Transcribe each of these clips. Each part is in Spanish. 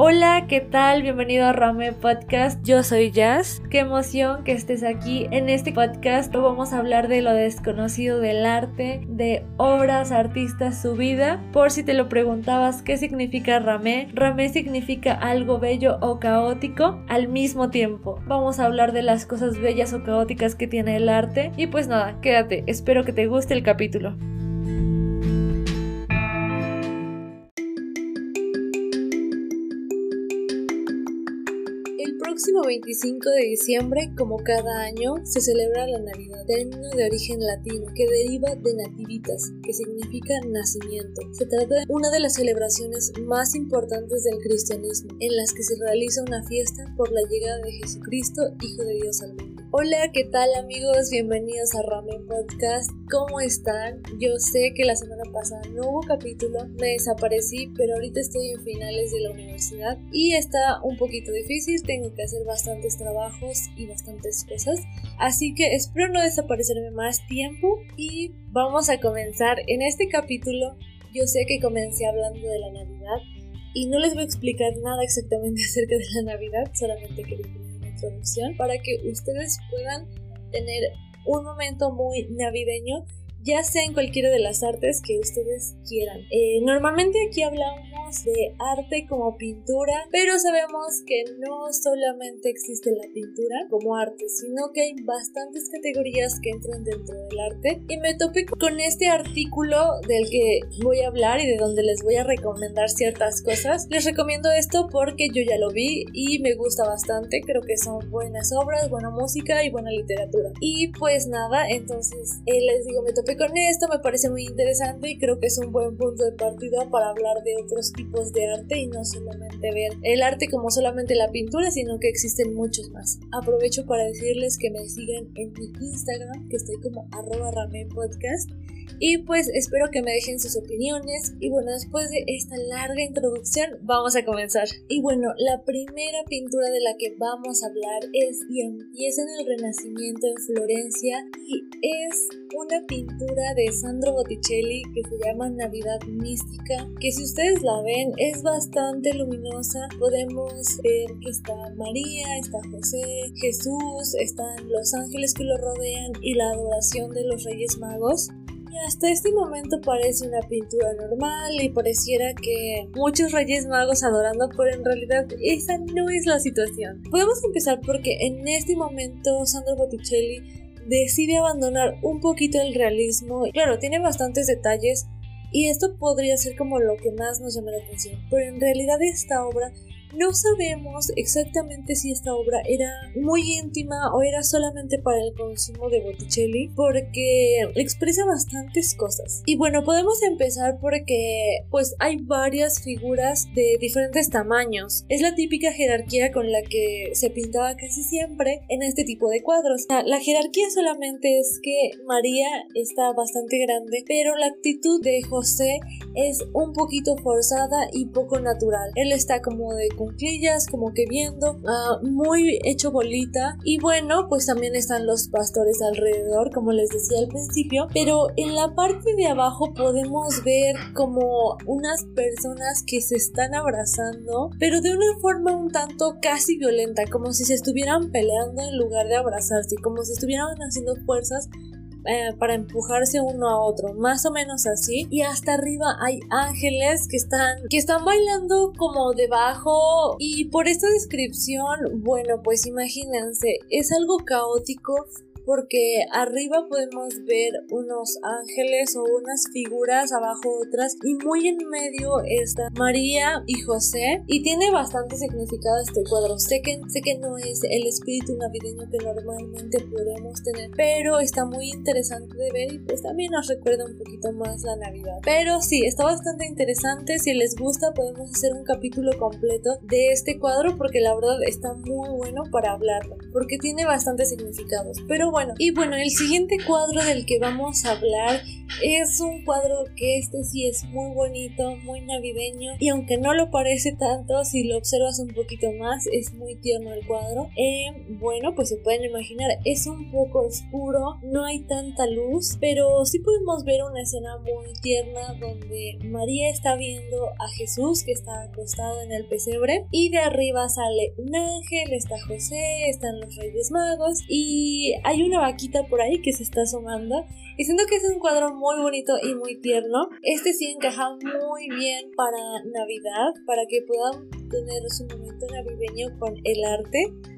Hola, ¿qué tal? Bienvenido a Rame Podcast. Yo soy Jazz. Qué emoción que estés aquí. En este podcast vamos a hablar de lo desconocido del arte, de obras, artistas, su vida. Por si te lo preguntabas, ¿qué significa Rame? Rame significa algo bello o caótico al mismo tiempo. Vamos a hablar de las cosas bellas o caóticas que tiene el arte. Y pues nada, quédate. Espero que te guste el capítulo. 25 de diciembre, como cada año, se celebra la Navidad, término de origen latino que deriva de nativitas, que significa nacimiento. Se trata de una de las celebraciones más importantes del cristianismo, en las que se realiza una fiesta por la llegada de Jesucristo, Hijo de Dios al mundo. Hola, ¿qué tal amigos? Bienvenidos a Ramen Podcast. ¿Cómo están? Yo sé que la semana pasada no hubo capítulo, me desaparecí, pero ahorita estoy en finales de la universidad y está un poquito difícil, tengo que hacer bastantes trabajos y bastantes cosas, así que espero no desaparecerme más tiempo y vamos a comenzar en este capítulo. Yo sé que comencé hablando de la Navidad y no les voy a explicar nada exactamente acerca de la Navidad, solamente que introducción para que ustedes puedan tener un momento muy navideño ya sea en cualquiera de las artes que ustedes quieran. Eh, normalmente aquí hablamos de arte como pintura, pero sabemos que no solamente existe la pintura como arte, sino que hay bastantes categorías que entran dentro del arte. Y me topé con este artículo del que voy a hablar y de donde les voy a recomendar ciertas cosas. Les recomiendo esto porque yo ya lo vi y me gusta bastante. Creo que son buenas obras, buena música y buena literatura. Y pues nada, entonces eh, les digo, me topé con esto, me parece muy interesante y creo que es un buen punto de partida para hablar de otros tipos de arte y no solamente ver el arte como solamente la pintura, sino que existen muchos más. Aprovecho para decirles que me sigan en mi Instagram, que estoy como arroba podcast y pues espero que me dejen sus opiniones. Y bueno, después de esta larga introducción, vamos a comenzar. Y bueno, la primera pintura de la que vamos a hablar es y empieza en el Renacimiento en Florencia y es una pintura de Sandro Botticelli que se llama Navidad Mística, que si ustedes la ven es bastante luminosa. Podemos ver que está María, está José, Jesús, están los ángeles que lo rodean y la adoración de los Reyes Magos hasta este momento parece una pintura normal y pareciera que muchos reyes magos adorando, pero en realidad esa no es la situación. Podemos empezar porque en este momento Sandro Botticelli decide abandonar un poquito el realismo. Claro, tiene bastantes detalles y esto podría ser como lo que más nos llama la atención, pero en realidad esta obra no sabemos exactamente si esta obra era muy íntima o era solamente para el consumo de Botticelli porque expresa bastantes cosas. Y bueno, podemos empezar porque pues hay varias figuras de diferentes tamaños. Es la típica jerarquía con la que se pintaba casi siempre en este tipo de cuadros. La jerarquía solamente es que María está bastante grande, pero la actitud de José es un poquito forzada y poco natural. Él está como de cunclillas, como que viendo, ah, muy hecho bolita. Y bueno, pues también están los pastores alrededor, como les decía al principio. Pero en la parte de abajo podemos ver como unas personas que se están abrazando, pero de una forma un tanto casi violenta, como si se estuvieran peleando en lugar de abrazarse, como si estuvieran haciendo fuerzas eh, para empujarse uno a otro, más o menos así. Y hasta arriba hay ángeles que están, que están bailando como debajo. Y por esta descripción, bueno, pues imagínense, es algo caótico porque arriba podemos ver unos ángeles o unas figuras, abajo otras y muy en medio está María y José y tiene bastante significado este cuadro. Sé que, sé que no es el espíritu navideño que normalmente podemos tener, pero está muy interesante de ver y pues también nos recuerda un poquito más la Navidad. Pero sí, está bastante interesante. Si les gusta podemos hacer un capítulo completo de este cuadro porque la verdad está muy bueno para hablarlo, porque tiene bastantes significados. Pero bueno, bueno. Y bueno, el siguiente cuadro del que vamos a hablar es un cuadro que este sí es muy bonito, muy navideño y aunque no lo parece tanto, si lo observas un poquito más es muy tierno el cuadro. Eh, bueno, pues se pueden imaginar, es un poco oscuro, no hay tanta luz, pero sí podemos ver una escena muy tierna donde María está viendo a Jesús que está acostado en el pesebre y de arriba sale un ángel, está José, están los Reyes Magos y hay una vaquita por ahí que se está asomando y siento que es un cuadro muy bonito y muy tierno. Este sí encaja muy bien para Navidad, para que puedan tener su momento navideño con el arte.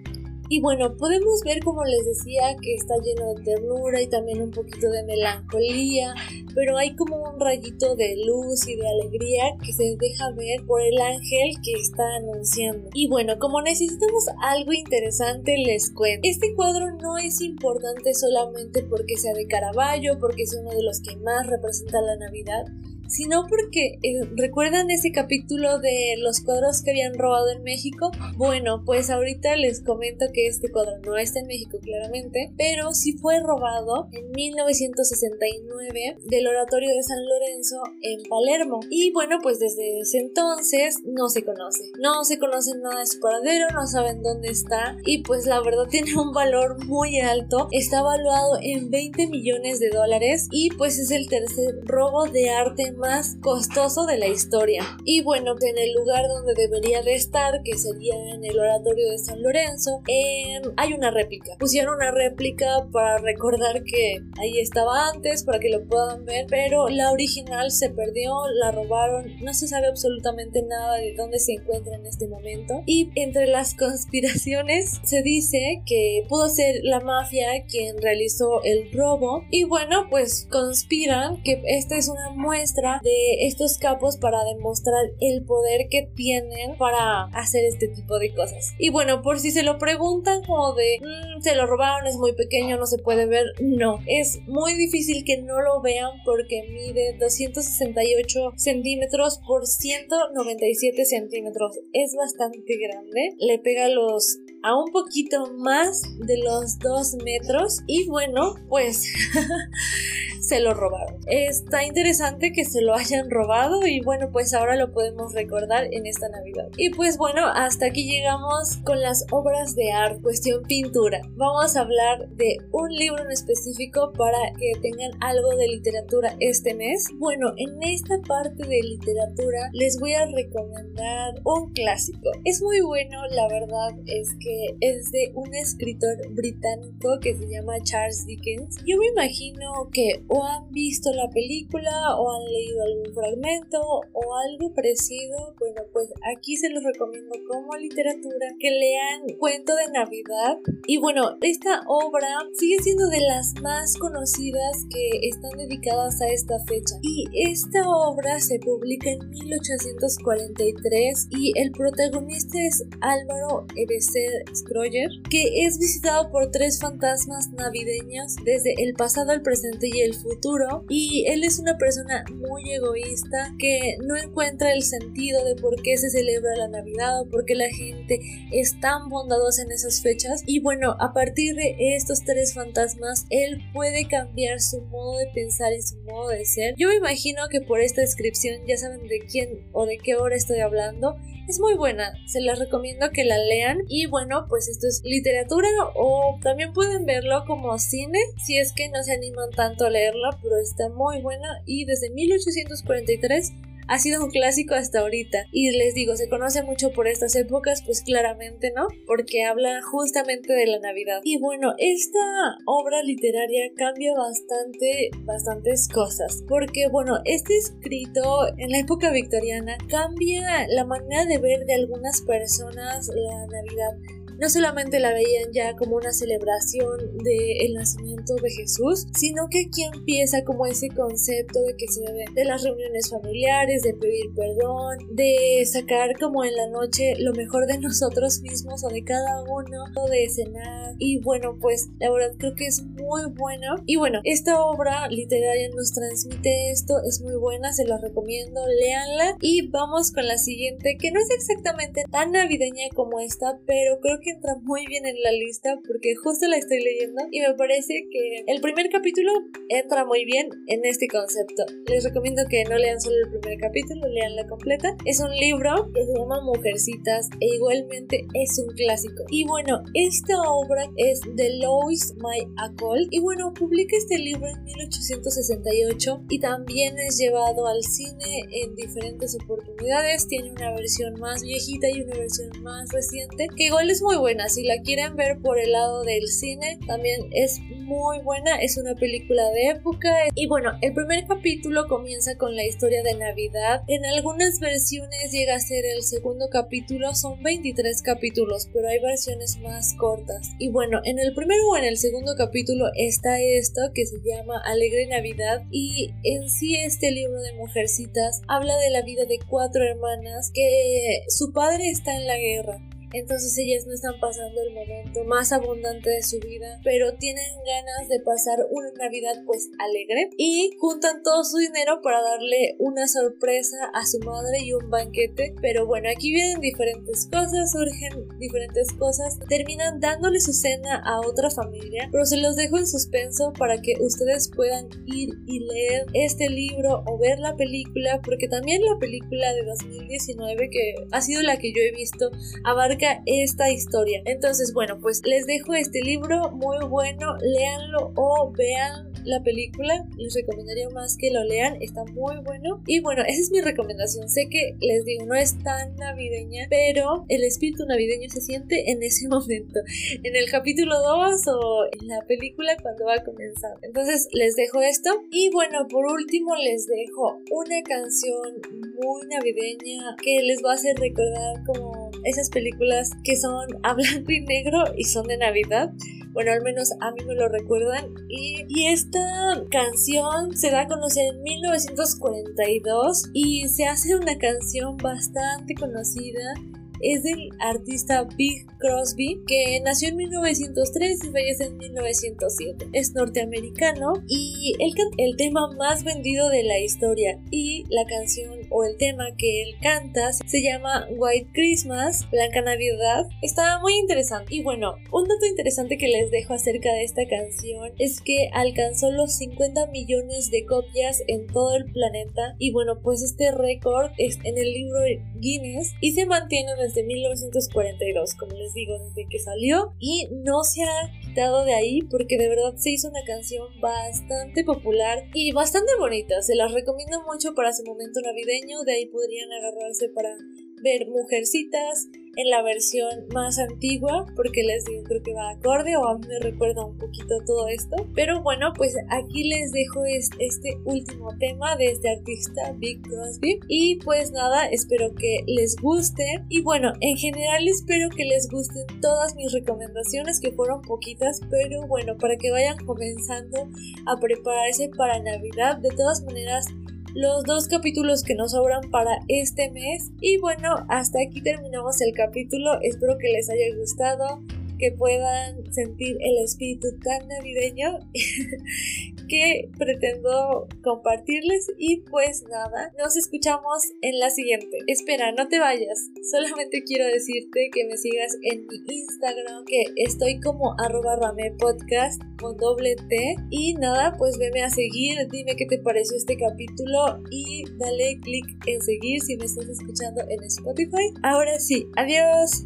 Y bueno, podemos ver, como les decía, que está lleno de ternura y también un poquito de melancolía, pero hay como un rayito de luz y de alegría que se deja ver por el ángel que está anunciando. Y bueno, como necesitamos algo interesante, les cuento. Este cuadro no es importante solamente porque sea de Caravaggio, porque es uno de los que más representa la Navidad, sino porque eh, recuerdan ese capítulo de los cuadros que habían robado en México. Bueno, pues ahorita les comento que este cuadro no está en México claramente, pero sí fue robado en 1969 del oratorio de San Lorenzo en Palermo. Y bueno, pues desde ese entonces no se conoce. No se conoce nada de su paradero, no saben dónde está y pues la verdad tiene un valor muy alto. Está evaluado en 20 millones de dólares y pues es el tercer robo de arte más costoso de la historia. Y bueno, en el lugar donde debería de estar, que sería en el oratorio de San Lorenzo, em, hay una réplica. Pusieron una réplica para recordar que ahí estaba antes, para que lo puedan ver, pero la original se perdió, la robaron, no se sabe absolutamente nada de dónde se encuentra en este momento. Y entre las conspiraciones se dice que pudo ser la mafia quien realizó el robo. Y bueno, pues conspiran que esta es una muestra de estos capos para demostrar el poder que tienen para hacer este tipo de cosas. Y bueno, por si se lo preguntan como de, mm, se lo robaron, es muy pequeño, no se puede ver, no, es muy difícil que no lo vean porque mide 268 centímetros por 197 centímetros. Es bastante grande, le pega los a un poquito más de los 2 metros y bueno, pues se lo robaron. Está interesante que se lo hayan robado y bueno, pues ahora lo podemos recordar en esta Navidad. Y pues bueno, hasta aquí llegamos con las obras de arte, cuestión pintura. Vamos a hablar de un libro en específico para que tengan algo de literatura este mes. Bueno, en esta parte de literatura les voy a recomendar un clásico. Es muy bueno, la verdad es que es de un escritor británico que se llama Charles Dickens. Yo me imagino que o han visto la película o han leído algún fragmento o algo parecido, bueno, pues aquí se los recomiendo como literatura que lean Cuento de Navidad. Y bueno, esta obra sigue siendo de las más conocidas que están dedicadas a esta fecha. Y esta obra se publica en 1843 y el protagonista es Álvaro Ebecer Scroyer, que es visitado por tres fantasmas navideños desde el pasado, el presente y el futuro. Y él es una persona muy egoísta que no encuentra el sentido de por qué se celebra la Navidad o por qué la gente es tan bondadosa en esas fechas. Y bueno, a partir de estos tres fantasmas, él puede cambiar su modo de pensar y su modo de ser. Yo me imagino que por esta descripción ya saben de quién o de qué hora estoy hablando. Es muy buena, se las recomiendo que la lean. Y bueno, pues esto es literatura o también pueden verlo como cine si es que no se animan tanto a leerla, pero está muy buena y desde 1843 ha sido un clásico hasta ahorita. Y les digo, se conoce mucho por estas épocas, pues claramente, ¿no? Porque habla justamente de la Navidad. Y bueno, esta obra literaria cambia bastante, bastantes cosas. Porque bueno, este escrito en la época victoriana cambia la manera de ver de algunas personas la Navidad no solamente la veían ya como una celebración del nacimiento de Jesús, sino que aquí empieza como ese concepto de que se debe de las reuniones familiares, de pedir perdón, de sacar como en la noche lo mejor de nosotros mismos o de cada uno, de cenar. Y bueno, pues la verdad creo que es muy bueno. Y bueno, esta obra literaria nos transmite esto, es muy buena, se la recomiendo, léanla. Y vamos con la siguiente, que no es exactamente tan navideña como esta, pero creo que que entra muy bien en la lista porque justo la estoy leyendo y me parece que el primer capítulo entra muy bien en este concepto. Les recomiendo que no lean solo el primer capítulo, lean la completa. Es un libro que se llama Mujercitas e igualmente es un clásico. Y bueno, esta obra es de Lois May Acol y bueno, publica este libro en 1868 y también es llevado al cine en diferentes oportunidades. Tiene una versión más viejita y una versión más reciente que igual es muy buena. Si la quieren ver por el lado del cine, también es muy buena. Es una película de época. Y bueno, el primer capítulo comienza con la historia de Navidad. En algunas versiones llega a ser el segundo capítulo. Son 23 capítulos, pero hay versiones más cortas. Y bueno, en el primero o en el segundo capítulo está esto que se llama Alegre Navidad. Y en sí este libro de Mujercitas habla de la vida de cuatro hermanas que su padre está en la guerra entonces ellas no están pasando el momento más abundante de su vida, pero tienen ganas de pasar una Navidad pues alegre y juntan todo su dinero para darle una sorpresa a su madre y un banquete, pero bueno, aquí vienen diferentes cosas, surgen diferentes cosas, terminan dándole su cena a otra familia, pero se los dejo en suspenso para que ustedes puedan ir y leer este libro o ver la película, porque también la película de 2019 que ha sido la que yo he visto abarca esta historia. Entonces, bueno, pues les dejo este libro muy bueno, léanlo o vean la película, les recomendaría más que lo lean, está muy bueno. Y bueno, esa es mi recomendación. Sé que les digo, no es tan navideña, pero el espíritu navideño se siente en ese momento, en el capítulo 2 o en la película cuando va a comenzar. Entonces les dejo esto. Y bueno, por último les dejo una canción muy navideña que les va a hacer recordar como esas películas que son a blanco y negro y son de Navidad. Bueno, al menos a mí me lo recuerdan. Y, esta canción se da a conocer en 1942 y se hace una canción bastante conocida es del artista Big Crosby, que nació en 1903 y fallece en 1907. Es norteamericano y el tema más vendido de la historia y la canción o el tema que él canta se llama White Christmas, Blanca Navidad. Está muy interesante. Y bueno, un dato interesante que les dejo acerca de esta canción es que alcanzó los 50 millones de copias en todo el planeta. Y bueno, pues este récord es en el libro Guinness y se mantiene desde 1942, como les digo, desde que salió. Y no se ha de ahí porque de verdad se hizo una canción bastante popular y bastante bonita. Se las recomiendo mucho para su momento navideño. De ahí podrían agarrarse para ver Mujercitas en la versión más antigua porque les digo creo que va acorde o a mí me recuerda un poquito todo esto. Pero bueno pues aquí les dejo este último tema de este artista Big Crosby. Y pues nada espero que les guste. Y bueno en general espero que les gusten todas mis recomendaciones que fueron poquitas pero bueno para que vayan comenzando a prepararse para navidad de todas maneras los dos capítulos que nos sobran para este mes. Y bueno, hasta aquí terminamos el capítulo. Espero que les haya gustado que puedan sentir el espíritu tan navideño que pretendo compartirles y pues nada, nos escuchamos en la siguiente. Espera, no te vayas, solamente quiero decirte que me sigas en mi Instagram que estoy como arroba rame podcast con doble T y nada, pues veme a seguir, dime qué te pareció este capítulo y dale click en seguir si me estás escuchando en Spotify. Ahora sí, adiós.